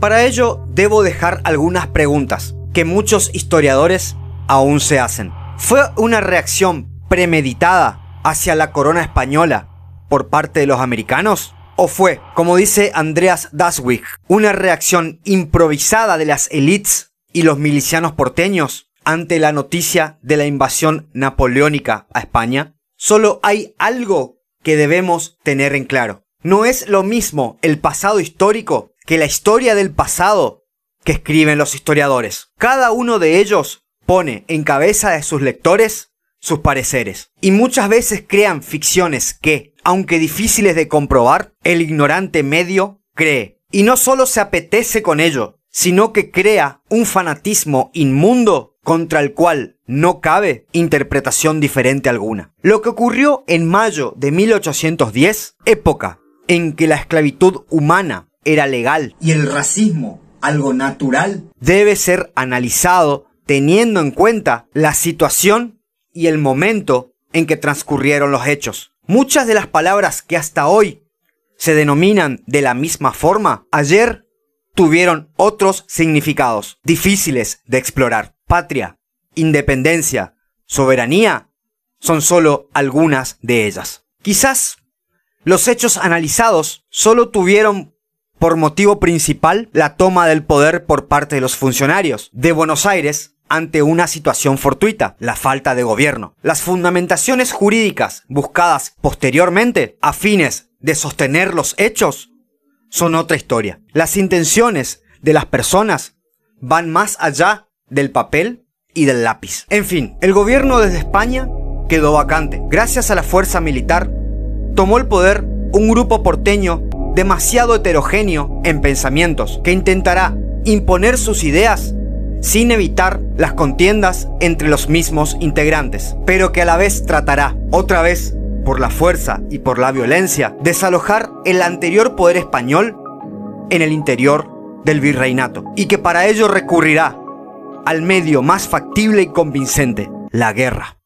Para ello debo dejar algunas preguntas que muchos historiadores aún se hacen. ¿Fue una reacción premeditada hacia la corona española por parte de los americanos? ¿O fue, como dice Andreas Daswig, una reacción improvisada de las élites y los milicianos porteños ante la noticia de la invasión napoleónica a España? Solo hay algo que debemos tener en claro. No es lo mismo el pasado histórico que la historia del pasado que escriben los historiadores. Cada uno de ellos pone en cabeza de sus lectores sus pareceres. Y muchas veces crean ficciones que, aunque difíciles de comprobar, el ignorante medio cree. Y no solo se apetece con ello, sino que crea un fanatismo inmundo contra el cual no cabe interpretación diferente alguna. Lo que ocurrió en mayo de 1810, época en que la esclavitud humana era legal y el racismo algo natural, debe ser analizado teniendo en cuenta la situación y el momento en que transcurrieron los hechos. Muchas de las palabras que hasta hoy se denominan de la misma forma, ayer tuvieron otros significados difíciles de explorar. Patria, independencia, soberanía, son solo algunas de ellas. Quizás los hechos analizados solo tuvieron por motivo principal la toma del poder por parte de los funcionarios de Buenos Aires ante una situación fortuita, la falta de gobierno. Las fundamentaciones jurídicas buscadas posteriormente a fines de sostener los hechos son otra historia. Las intenciones de las personas van más allá del papel y del lápiz. En fin, el gobierno desde España quedó vacante. Gracias a la fuerza militar, tomó el poder un grupo porteño demasiado heterogéneo en pensamientos, que intentará imponer sus ideas sin evitar las contiendas entre los mismos integrantes, pero que a la vez tratará, otra vez, por la fuerza y por la violencia, desalojar el anterior poder español en el interior del virreinato, y que para ello recurrirá al medio más factible y convincente, la guerra.